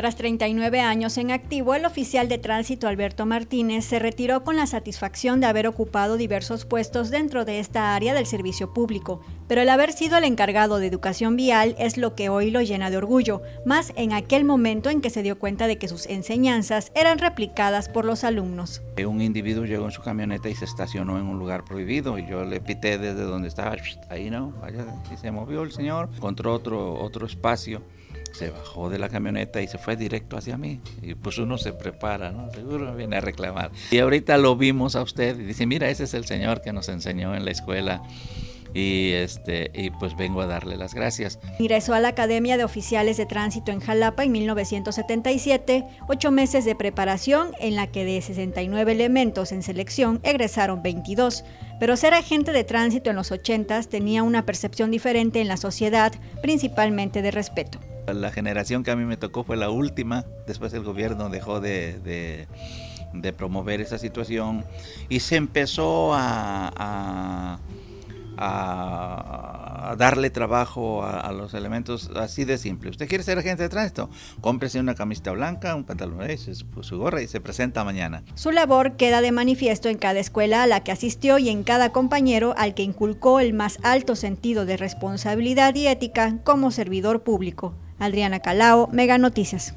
Tras 39 años en activo, el oficial de tránsito Alberto Martínez se retiró con la satisfacción de haber ocupado diversos puestos dentro de esta área del servicio público, pero el haber sido el encargado de educación vial es lo que hoy lo llena de orgullo, más en aquel momento en que se dio cuenta de que sus enseñanzas eran replicadas por los alumnos. Un individuo llegó en su camioneta y se estacionó en un lugar prohibido y yo le pité desde donde estaba, ahí no, vaya, y se movió el señor, encontró otro, otro espacio se bajó de la camioneta y se fue directo hacia mí. Y pues uno se prepara, ¿no? Seguro viene a reclamar. Y ahorita lo vimos a usted y dice, mira, ese es el señor que nos enseñó en la escuela. Y, este, y pues vengo a darle las gracias. Ingresó a la Academia de Oficiales de Tránsito en Jalapa en 1977, ocho meses de preparación en la que de 69 elementos en selección egresaron 22. Pero ser agente de tránsito en los 80 tenía una percepción diferente en la sociedad, principalmente de respeto. La generación que a mí me tocó fue la última, después el gobierno dejó de, promover esa situación y se empezó a, darle trabajo a, los elementos así de simple. ¿Usted quiere ser agente de tránsito? Cómprese una camiseta blanca, un pantalón, su gorra y se presenta mañana. Su labor queda de manifiesto en cada escuela a la que asistió y en cada compañero al que inculcó el más alto sentido de responsabilidad y ética como servidor público. Adriana Calao, Mega Noticias.